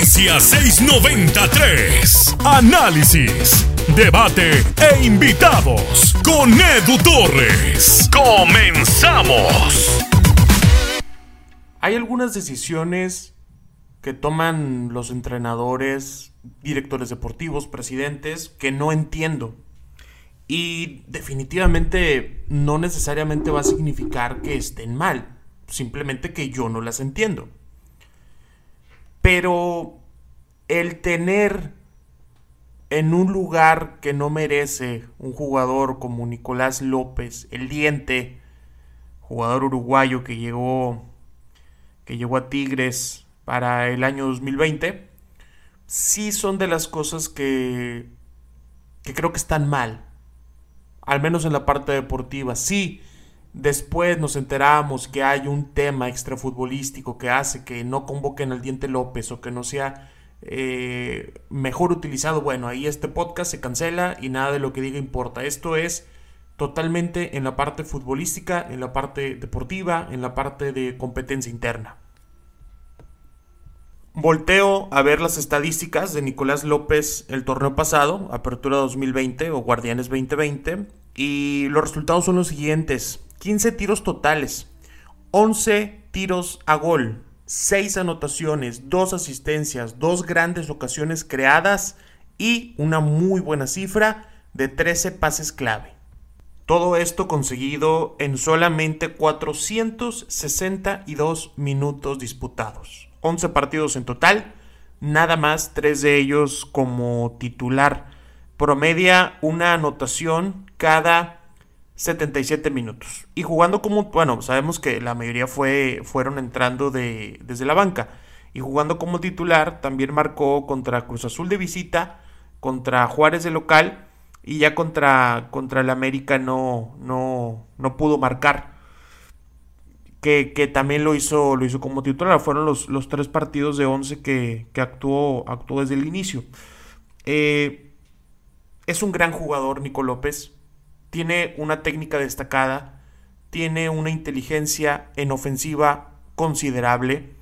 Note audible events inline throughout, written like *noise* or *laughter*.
Noticias 693. Análisis, debate e invitados con Edu Torres. Comenzamos. Hay algunas decisiones que toman los entrenadores, directores deportivos, presidentes, que no entiendo. Y definitivamente no necesariamente va a significar que estén mal, simplemente que yo no las entiendo. Pero el tener en un lugar que no merece un jugador como Nicolás López, el diente, jugador uruguayo que llegó que llegó a Tigres para el año 2020, sí son de las cosas que que creo que están mal. Al menos en la parte deportiva. Sí, Después nos enteramos que hay un tema extrafutbolístico que hace que no convoquen al Diente López o que no sea eh, mejor utilizado. Bueno, ahí este podcast se cancela y nada de lo que diga importa. Esto es totalmente en la parte futbolística, en la parte deportiva, en la parte de competencia interna. Volteo a ver las estadísticas de Nicolás López el torneo pasado, Apertura 2020 o Guardianes 2020, y los resultados son los siguientes. 15 tiros totales, 11 tiros a gol, 6 anotaciones, 2 asistencias, 2 grandes ocasiones creadas y una muy buena cifra de 13 pases clave. Todo esto conseguido en solamente 462 minutos disputados. 11 partidos en total, nada más 3 de ellos como titular. Promedia una anotación cada 77 minutos. Y jugando como, bueno, sabemos que la mayoría fue, fueron entrando de, desde la banca. Y jugando como titular, también marcó contra Cruz Azul de visita, contra Juárez de local y ya contra, contra el América no, no, no pudo marcar. Que, que, también lo hizo, lo hizo como titular. Fueron los, los tres partidos de 11 que, que actuó, actuó desde el inicio. Eh, es un gran jugador, Nico López tiene una técnica destacada, tiene una inteligencia en ofensiva considerable,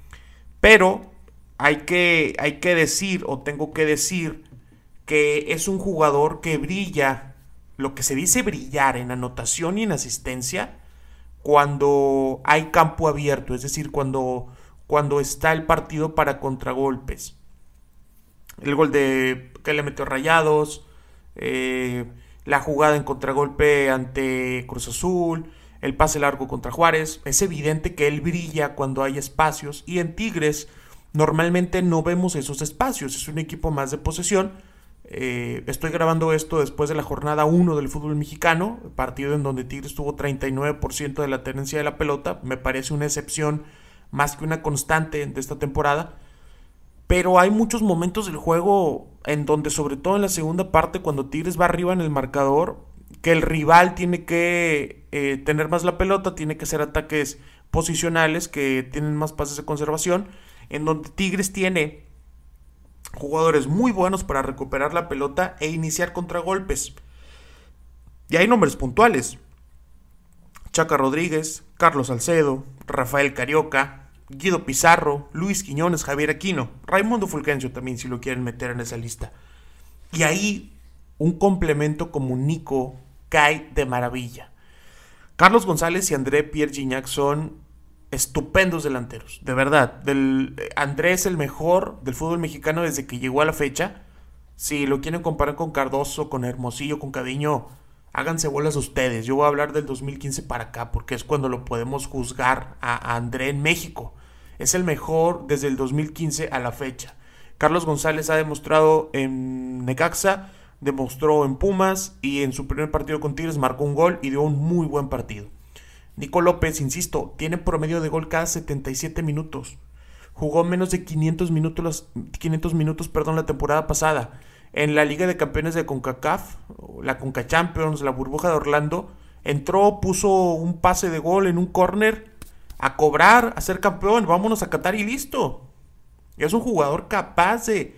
pero hay que, hay que decir o tengo que decir que es un jugador que brilla, lo que se dice brillar en anotación y en asistencia, cuando hay campo abierto, es decir, cuando, cuando está el partido para contragolpes. El gol de que le metió Rayados, eh, la jugada en contragolpe ante Cruz Azul, el pase largo contra Juárez. Es evidente que él brilla cuando hay espacios y en Tigres normalmente no vemos esos espacios. Es un equipo más de posesión. Eh, estoy grabando esto después de la jornada 1 del fútbol mexicano, partido en donde Tigres tuvo 39% de la tenencia de la pelota. Me parece una excepción más que una constante de esta temporada. Pero hay muchos momentos del juego en donde, sobre todo en la segunda parte, cuando Tigres va arriba en el marcador, que el rival tiene que eh, tener más la pelota, tiene que hacer ataques posicionales que tienen más pases de conservación, en donde Tigres tiene jugadores muy buenos para recuperar la pelota e iniciar contragolpes. Y hay nombres puntuales. Chaca Rodríguez, Carlos Salcedo, Rafael Carioca, Guido Pizarro, Luis Quiñones, Javier Aquino, Raimundo Fulgencio también si lo quieren meter en esa lista. Y ahí un complemento como Nico cae de maravilla. Carlos González y André Pierre Gignac son estupendos delanteros, de verdad. Del, André es el mejor del fútbol mexicano desde que llegó a la fecha. Si lo quieren comparar con Cardoso, con Hermosillo, con Cadiño, háganse bolas ustedes. Yo voy a hablar del 2015 para acá, porque es cuando lo podemos juzgar a André en México. Es el mejor desde el 2015 a la fecha. Carlos González ha demostrado en Necaxa, demostró en Pumas y en su primer partido con Tigres marcó un gol y dio un muy buen partido. Nico López, insisto, tiene promedio de gol cada 77 minutos. Jugó menos de 500 minutos, 500 minutos perdón, la temporada pasada. En la Liga de Campeones de CONCACAF, la CONCA Champions, la burbuja de Orlando, entró, puso un pase de gol en un córner a cobrar, a ser campeón, vámonos a Qatar y listo. Es un jugador capaz de,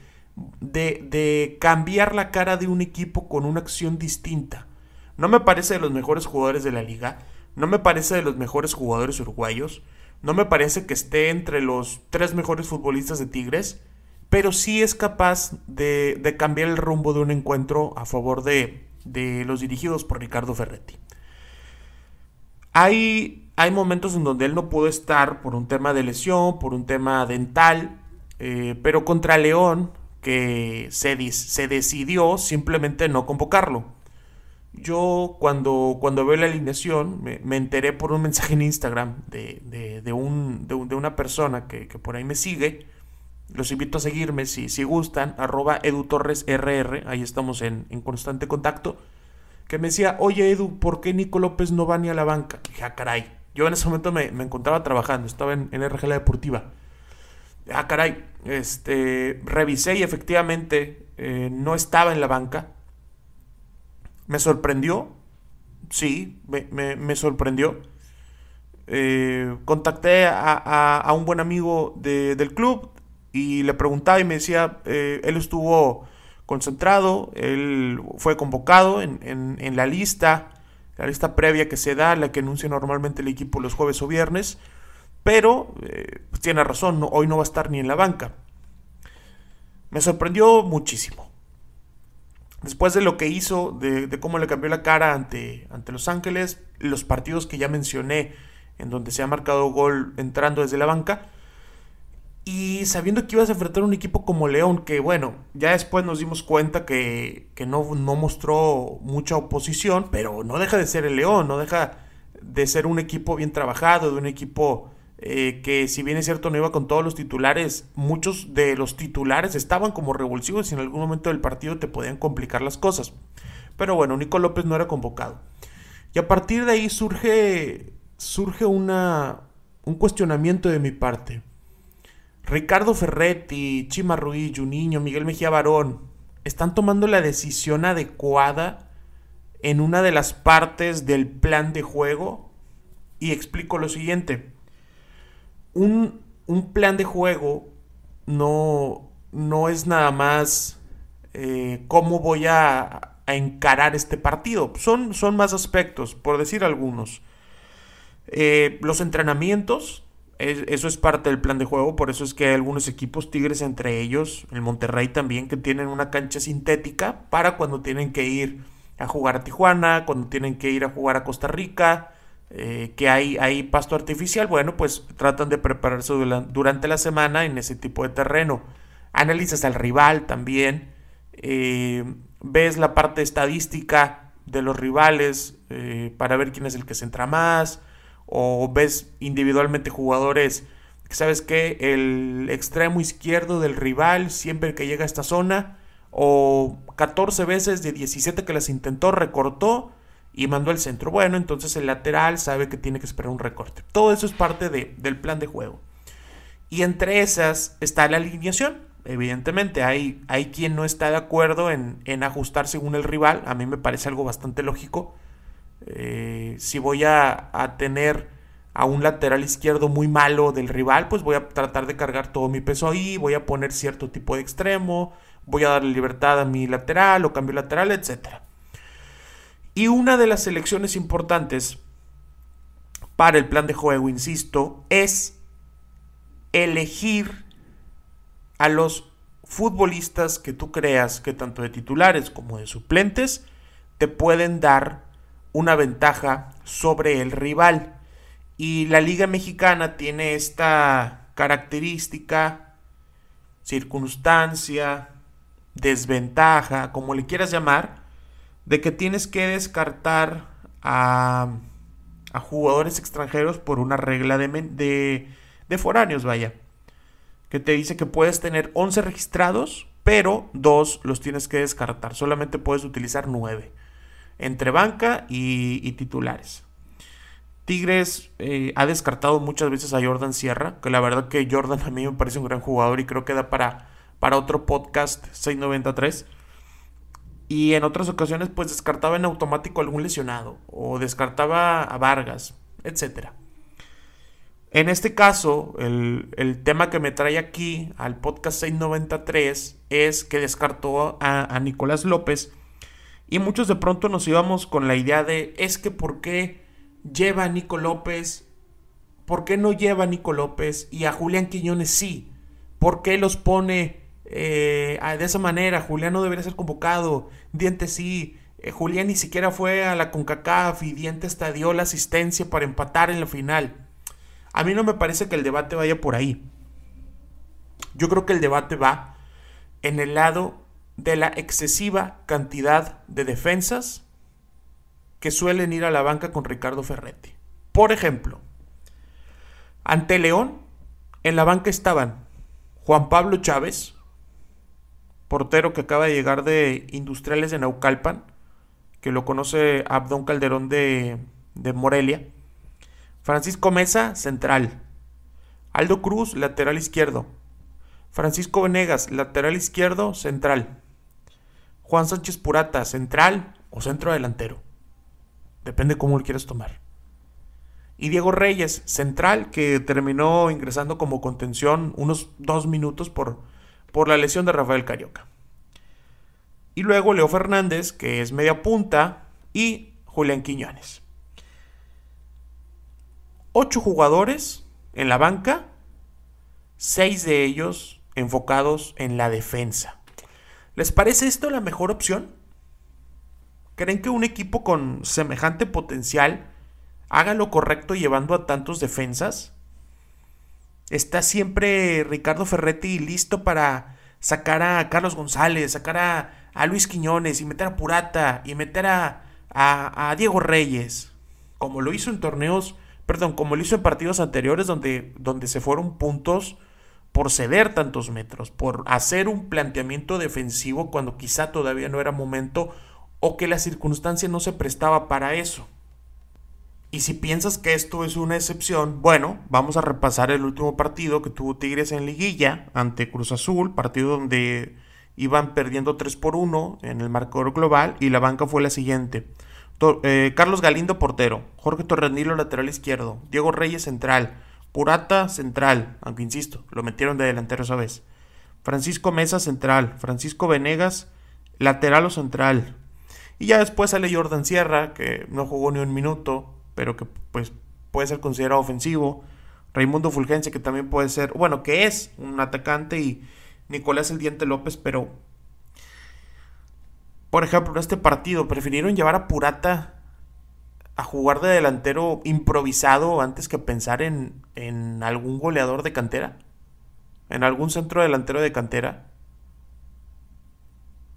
de, cambiar la cara de un equipo con una acción distinta. No me parece de los mejores jugadores de la liga, no me parece de los mejores jugadores uruguayos, no me parece que esté entre los tres mejores futbolistas de Tigres, pero sí es capaz de, cambiar el rumbo de un encuentro a favor de, los dirigidos por Ricardo Ferretti. Hay, hay, momentos en donde él no pudo estar por un tema de lesión, por un tema dental, eh, pero contra León, que se, se decidió simplemente no convocarlo. Yo cuando, cuando veo la alineación me, enteré por un mensaje en Instagram de, de, un, de, una persona que, por ahí me sigue. Los invito a seguirme si, si gustan, arroba edutorresrr, ahí estamos en, constante contacto. Que me decía, oye Edu, ¿por qué Nico López no va ni a la banca? dije, ah. Yo en ese momento me, encontraba trabajando, estaba en, en RG La Deportiva. Ah, caray. Este, revisé y efectivamente eh, no estaba en la banca me sorprendió, sí, me, sorprendió. Eh, contacté a, un buen amigo del club y le preguntaba y me decía, eh, él estuvo concentrado, él fue convocado en, la lista, la lista previa que se da, la que anuncia normalmente el equipo los jueves o viernes, pero eh, pues tiene razón, hoy no va a estar ni en la banca. Me sorprendió muchísimo después de lo que hizo, de, cómo le cambió la cara ante, ante Los Ángeles, los partidos que ya mencioné, en donde se ha marcado gol entrando desde la banca, y sabiendo que ibas a enfrentar un equipo como León, que bueno, ya después nos dimos cuenta que, que no, no mostró mucha oposición, pero no deja de ser el León, no deja de ser un equipo bien trabajado, de un equipo eh, que si bien es cierto no iba con todos los titulares, muchos de los titulares estaban como revulsivos y en algún momento del partido te podían complicar las cosas. Pero bueno, Nico López no era convocado. Y a partir de ahí surge, surge una, un cuestionamiento de mi parte. Ricardo Ferretti, Chima Ruiz, Juninho, Miguel Mejía Barón, ¿están tomando la decisión adecuada en una de las partes del plan de juego? Y explico lo siguiente un, plan de juego no, no es nada más eh, cómo voy a, encarar este partido. Son, son, más aspectos, por decir algunos. Eh, los entrenamientos, eso es parte del plan de juego, por eso es que hay algunos equipos, Tigres entre ellos, el Monterrey también, que tienen una cancha sintética para cuando tienen que ir a jugar a Tijuana, cuando tienen que ir a jugar a Costa Rica, eh, que hay, hay, pasto artificial, bueno, pues tratan de prepararse durante la semana en ese tipo de terreno. Analizas al rival también, eh, ves la parte estadística de los rivales eh, para ver quién es el que se entra más, o ves individualmente jugadores que sabes que el extremo izquierdo del rival siempre que llega a esta zona, o 14 veces de 17 que las intentó, recortó y mandó el centro. Bueno, entonces el lateral sabe que tiene que esperar un recorte. Todo eso es parte del plan de juego. Y entre esas está la alineación. Evidentemente, hay, hay quien no está de acuerdo en, ajustar según el rival. A mí me parece algo bastante lógico. Eh, si voy a, a, tener a un lateral izquierdo muy malo del rival, pues voy a tratar de cargar todo mi peso ahí. Voy a poner cierto tipo de extremo. Voy a darle libertad a mi lateral o cambio lateral, etcétera. Y una de las elecciones importantes para el plan de juego, insisto, es elegir a los futbolistas que tú creas que tanto de titulares como de suplentes te pueden dar una ventaja sobre el rival. Y la Liga Mexicana tiene esta característica, circunstancia, desventaja, como le quieras llamar, de que tienes que descartar a, jugadores extranjeros por una regla de, de, de foráneos, vaya. Que te dice que puedes tener 11 registrados, pero dos los tienes que descartar. Solamente puedes utilizar 9. Entre banca y, titulares. Tigres eh, ha descartado muchas veces a Jordan Sierra, que la verdad que Jordan *laughs* a mí me parece un gran jugador y creo que da para, para otro podcast 693 y en otras ocasiones pues descartaba en automático algún lesionado o descartaba a Vargas, etc. En este caso, el, tema que me trae aquí al podcast 693 es que descartó a, Nicolás López y muchos de pronto nos íbamos con la idea de es que por qué lleva a Nico López, por qué no lleva a Nico López y a Julián Quiñones sí, por qué los pone eh, de esa manera, Julián no debería ser convocado, Dientes sí, eh, Julián ni siquiera fue a la CONCACAF y Dientes hasta dio la asistencia para empatar en la final. A mí no me parece que el debate vaya por ahí. Yo creo que el debate va en el lado de la excesiva cantidad de defensas que suelen ir a la banca con Ricardo Ferretti. Por ejemplo, ante León, en la banca estaban Juan Pablo Chávez, portero que acaba de llegar de Industriales de Naucalpan, que lo conoce Abdón Calderón de, de Morelia, Francisco Mesa, central, Aldo Cruz, lateral izquierdo, Francisco Venegas, lateral izquierdo, central, Juan Sánchez Purata, central o centro delantero. Depende cómo lo quieras tomar. Y Diego Reyes, central, que terminó ingresando como contención unos dos minutos por, por la lesión de Rafael Carioca. Y luego Leo Fernández, que es media punta, y Julián Quiñones. Ocho jugadores en la banca, seis de ellos enfocados en la defensa. ¿Les parece esto la mejor opción? ¿Creen que un equipo con semejante potencial haga lo correcto llevando a tantos defensas? ¿Está siempre Ricardo Ferretti listo para sacar a Carlos González, sacar a, Luis Quiñones y meter a Purata y meter a, a, Diego Reyes? Como lo hizo en torneos, perdón, como lo hizo en partidos anteriores donde, donde se fueron puntos por ceder tantos metros, por hacer un planteamiento defensivo cuando quizá todavía no era momento o que la circunstancia no se prestaba para eso. Y si piensas que esto es una excepción, bueno, vamos a repasar el último partido que tuvo Tigres en liguilla ante Cruz Azul, partido donde iban perdiendo 3 por 1 en el marcador global y la banca fue la siguiente. Eh, Carlos Galindo portero, Jorge Torrenilo lateral izquierdo, Diego Reyes central, Purata central, aunque insisto, lo metieron de delantero esa vez. Francisco Mesa central, Francisco Venegas lateral o central, y ya después sale Jordan Sierra, que no jugó ni un minuto, pero que pues puede ser considerado ofensivo. Raimundo Fulgense, que también puede ser, bueno, que es un atacante, y Nicolás El Diente López, pero por ejemplo, en este partido prefirieron llevar a Purata a jugar de delantero improvisado antes que pensar en, en algún goleador de cantera, en algún centro delantero de cantera.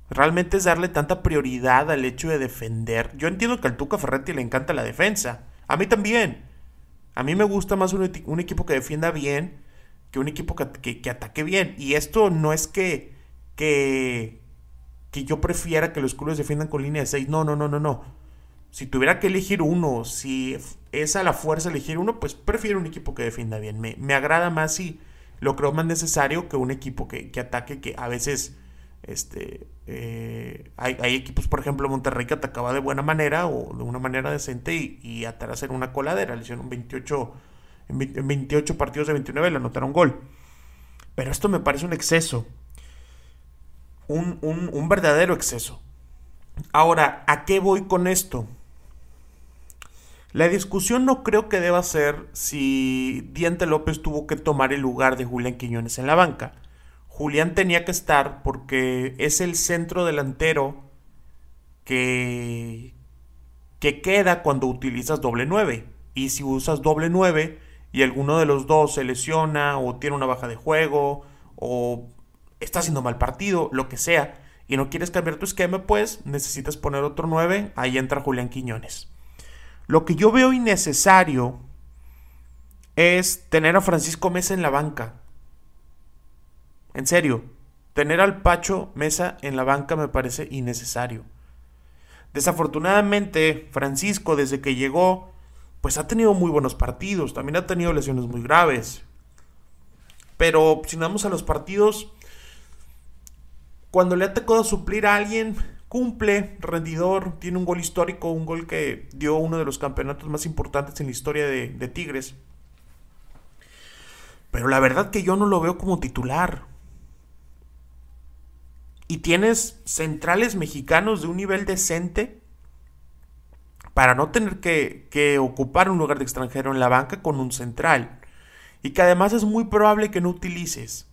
Realmente es darle tanta prioridad al hecho de defender. Yo entiendo que al Tuca Ferretti le encanta la defensa. A mí también. A mí me gusta más un, equipo que defienda bien que un equipo que, que, ataque bien. Y esto no es que, que, que yo prefiera que los clubes defiendan con línea de 6. No, no, no, no, no. Si tuviera que elegir uno, si es a la fuerza elegir uno, pues prefiero un equipo que defienda bien. Me, me agrada más y lo creo más necesario que un equipo que, que ataque, que a veces este, eh, hay, equipos, por ejemplo, Monterrey que atacaba de buena manera o de una manera decente y, y atrás era una coladera. Le hicieron 28, en 28 partidos de 29 le anotaron gol. Pero esto me parece un exceso. Un, un verdadero exceso. Ahora, ¿a qué voy con esto? La discusión no creo que deba ser si Diente López tuvo que tomar el lugar de Julián Quiñones en la banca. Julián tenía que estar porque es el centro delantero que, que queda cuando utilizas doble 9. Y si usas doble 9 y alguno de los dos se lesiona o tiene una baja de juego o está haciendo mal partido, lo que sea, y no quieres cambiar tu esquema, pues necesitas poner otro 9, ahí entra Julián Quiñones. Lo que yo veo innecesario es tener a Francisco Mesa en la banca. En serio, tener al Pacho Mesa en la banca me parece innecesario. Desafortunadamente, Francisco, desde que llegó, pues ha tenido muy buenos partidos, también ha tenido lesiones muy graves. Pero si vamos a los partidos, cuando le ha tocado suplir a alguien, cumple, rendidor, tiene un gol histórico, un gol que dio uno de los campeonatos más importantes en la historia de, Tigres. Pero la verdad que yo no lo veo como titular y tienes centrales mexicanos de un nivel decente para no tener que, ocupar un lugar de extranjero en la banca con un central. Y que además es muy probable que no utilices.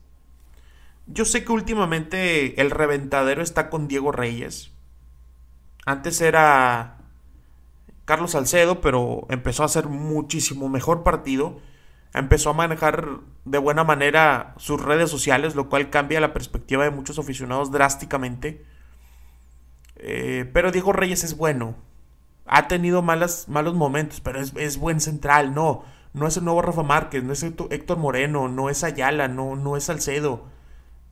Yo sé que últimamente el reventadero está con Diego Reyes. Antes era Carlos Salcedo, pero empezó a hacer muchísimo mejor partido. Empezó a manejar de buena manera sus redes sociales, lo cual cambia la perspectiva de muchos aficionados drásticamente. Eh, pero Diego Reyes es bueno. Ha tenido malas, malos momentos, pero es, es, buen central. No, no es el nuevo Rafa Márquez, no es Héctor Moreno, no es Ayala, no, no es Salcedo.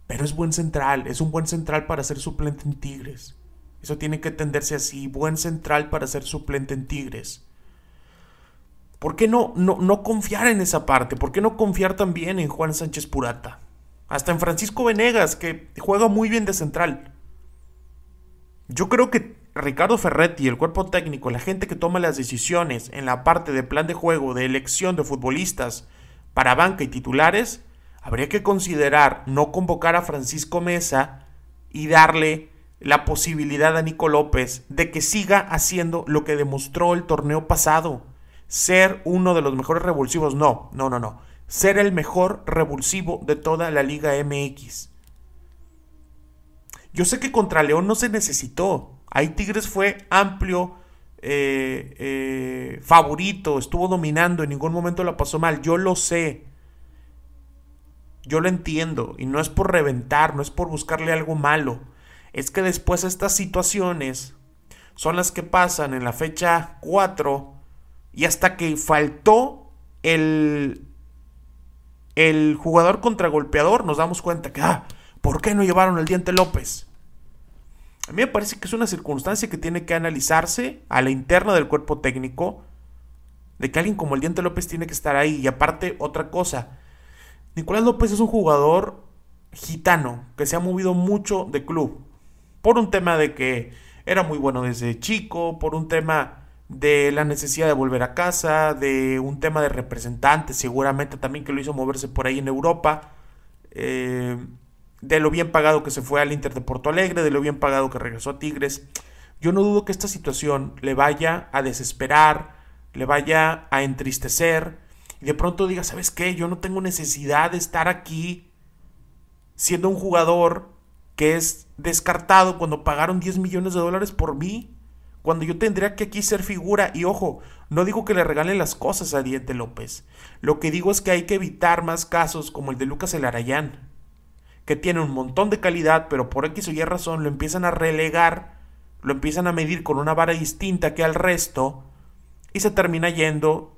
Pero es buen central, es un buen central para ser suplente en Tigres. Eso tiene que entenderse así, buen central para ser suplente en Tigres. ¿Por qué no, no, no confiar en esa parte? ¿Por qué no confiar también en Juan Sánchez Purata? Hasta en Francisco Venegas, que juega muy bien de central. Yo creo que Ricardo Ferretti, el cuerpo técnico, la gente que toma las decisiones en la parte de plan de juego, de elección de futbolistas para banca y titulares, habría que considerar no convocar a Francisco Mesa y darle la posibilidad a Nico López de que siga haciendo lo que demostró el torneo pasado, ser uno de los mejores revulsivos. No, no, no, no. Ser el mejor revulsivo de toda la Liga MX. Yo sé que contra León no se necesitó. Ahí Tigres fue amplio eh, eh, favorito, estuvo dominando, en ningún momento la pasó mal. Yo lo sé. Yo lo entiendo y no es por reventar, no es por buscarle algo malo. Es que después estas situaciones son las que pasan en la fecha 4 y hasta que faltó el, el jugador contragolpeador nos damos cuenta que, ah, ¿por qué no llevaron el diente López? A mí me parece que es una circunstancia que tiene que analizarse a la interna del cuerpo técnico, de que alguien como el diente López tiene que estar ahí. Y aparte, otra cosa, Nicolás López es un jugador gitano que se ha movido mucho de club. Por un tema de que era muy bueno desde chico, por un tema de la necesidad de volver a casa, de un tema de representante, seguramente también que lo hizo moverse por ahí en Europa, eh, de lo bien pagado que se fue al Inter de Porto Alegre, de lo bien pagado que regresó a Tigres. Yo no dudo que esta situación le vaya a desesperar, le vaya a entristecer, y de pronto diga, ¿sabes qué? Yo no tengo necesidad de estar aquí siendo un jugador que es descartado cuando pagaron 10 millones de dólares por mí, cuando yo tendría que aquí ser figura. Y ojo, no digo que le regalen las cosas a Diente López. Lo que digo es que hay que evitar más casos como el de Lucas Elarayán, que tiene un montón de calidad, pero por X o Y razón lo empiezan a relegar, lo empiezan a medir con una vara distinta que al resto, y se termina yendo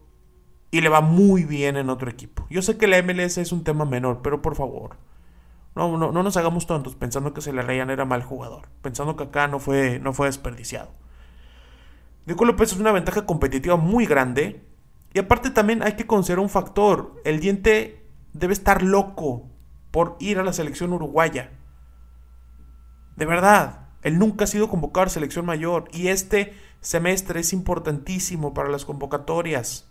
y le va muy bien en otro equipo. Yo sé que la MLS es un tema menor, pero por favor, no, no, no nos hagamos tontos pensando que Celarayán era mal jugador, pensando que acá no fue, no fue desperdiciado. Nico López es una ventaja competitiva muy grande. Y aparte también hay que considerar un factor. El diente debe estar loco por ir a la selección uruguaya. De verdad, él nunca ha sido convocado a la selección mayor. Y este semestre es importantísimo para las convocatorias.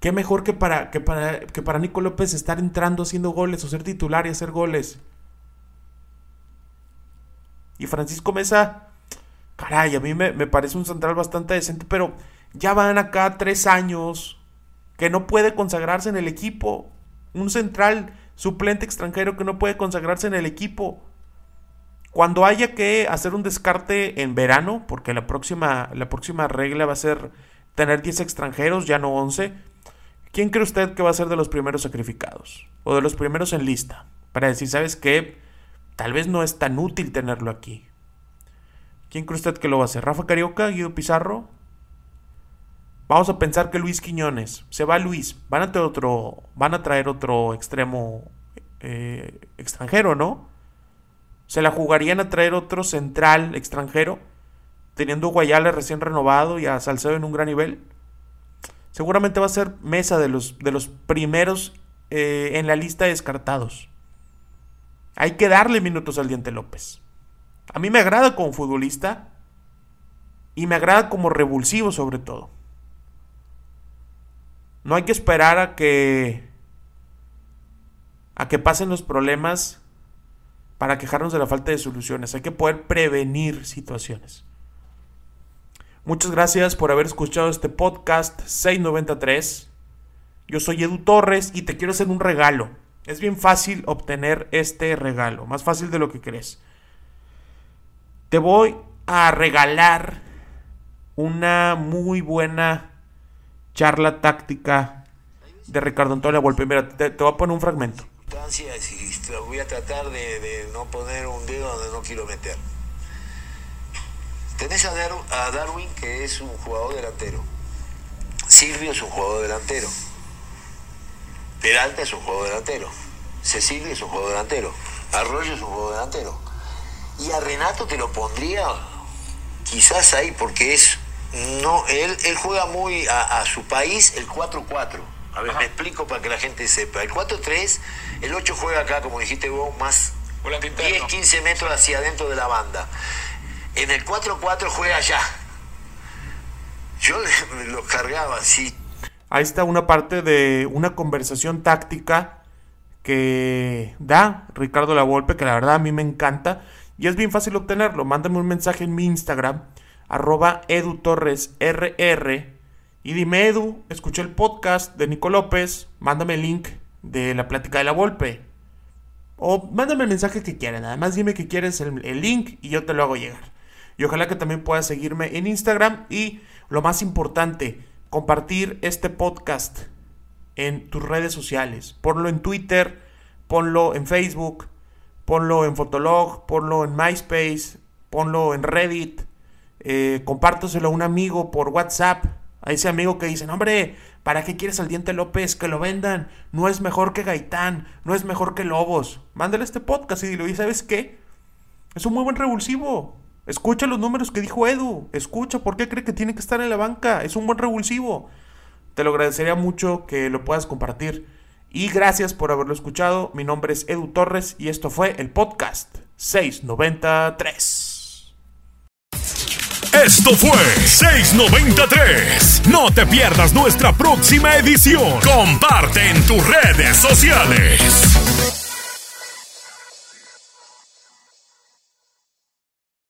Qué mejor que para, que para, que para Nico López estar entrando haciendo goles o ser titular y hacer goles. Y Francisco Mesa, caray, a mí me, me parece un central bastante decente, pero ya van acá tres años que no puede consagrarse en el equipo. Un central suplente extranjero que no puede consagrarse en el equipo. Cuando haya que hacer un descarte en verano, porque la próxima, la próxima regla va a ser tener 10 extranjeros, ya no 11 ¿Quién cree usted que va a ser de los primeros sacrificados? O de los primeros en lista. Para decir, ¿sabes qué? Tal vez no es tan útil tenerlo aquí. ¿Quién cree usted que lo va a hacer? ¿Rafa Carioca? ¿Guido Pizarro? Vamos a pensar que Luis Quiñones. Se va Luis. Van a traer otro, van a traer otro extremo eh, extranjero, ¿no? ¿Se la jugarían a traer otro central extranjero? Teniendo Guayala recién renovado y a Salcedo en un gran nivel. Seguramente va a ser mesa de los, de los primeros eh, en la lista de descartados. Hay que darle minutos al Diente López. A mí me agrada como futbolista y me agrada como revulsivo sobre todo. No hay que esperar a que a que pasen los problemas para quejarnos de la falta de soluciones. Hay que poder prevenir situaciones. Muchas gracias por haber escuchado este podcast 693. Yo soy Edu Torres y te quiero hacer un regalo. Es bien fácil obtener este regalo, más fácil de lo que crees. Te voy a regalar una muy buena charla táctica de Ricardo Antonio Volpe. Mira, te, voy a poner un fragmento. voy a tratar de, no poner un dedo donde no quiero meter. Tenés a, a Darwin, que es un jugador delantero. Silvio es un jugador delantero. Peralta es un juego delantero. Cecilio es un juego delantero. Arroyo es un juego delantero. Y a Renato te lo pondría quizás ahí porque es no él, él juega muy a, su país el 4-4. A ver, me explico para que la gente sepa. El 4-3, el 8 juega acá, como dijiste vos, más 10, 15 metros hacia adentro de la banda. En el 4-4 juega allá. Yo lo cargaba así Ahí está una parte de una conversación táctica que da Ricardo Lavolpe, que la verdad a mí me encanta. Y es bien fácil obtenerlo. Mándame un mensaje en mi Instagram, arroba edutorresrr. Y dime, Edu, escuché el podcast de Nico López. Mándame el link de la plática de la Volpe. O mándame el mensaje que quieras. Nada más dime que quieres el link y yo te lo hago llegar. Y ojalá que también puedas seguirme en Instagram. Y lo más importante, compartir este podcast en tus redes sociales. Ponlo en Twitter, ponlo en Facebook, ponlo en Fotolog, ponlo en MySpace, ponlo en Reddit, eh, compártoselo a un amigo por WhatsApp, a ese amigo que dice, hombre, ¿para qué quieres al Diente López? Que lo vendan, no es mejor que Gaitán, no es mejor que Lobos. Mándale este podcast y dile, ¿y sabes qué? Es un muy buen revulsivo. Escucha los números que dijo Edu. Escucha por qué cree que tiene que estar en la banca. Es un buen revulsivo. Te lo agradecería mucho que lo puedas compartir. Y gracias por haberlo escuchado. Mi nombre es Edu Torres y esto fue el podcast 693. Esto fue 693. No te pierdas nuestra próxima edición. Comparte en tus redes sociales.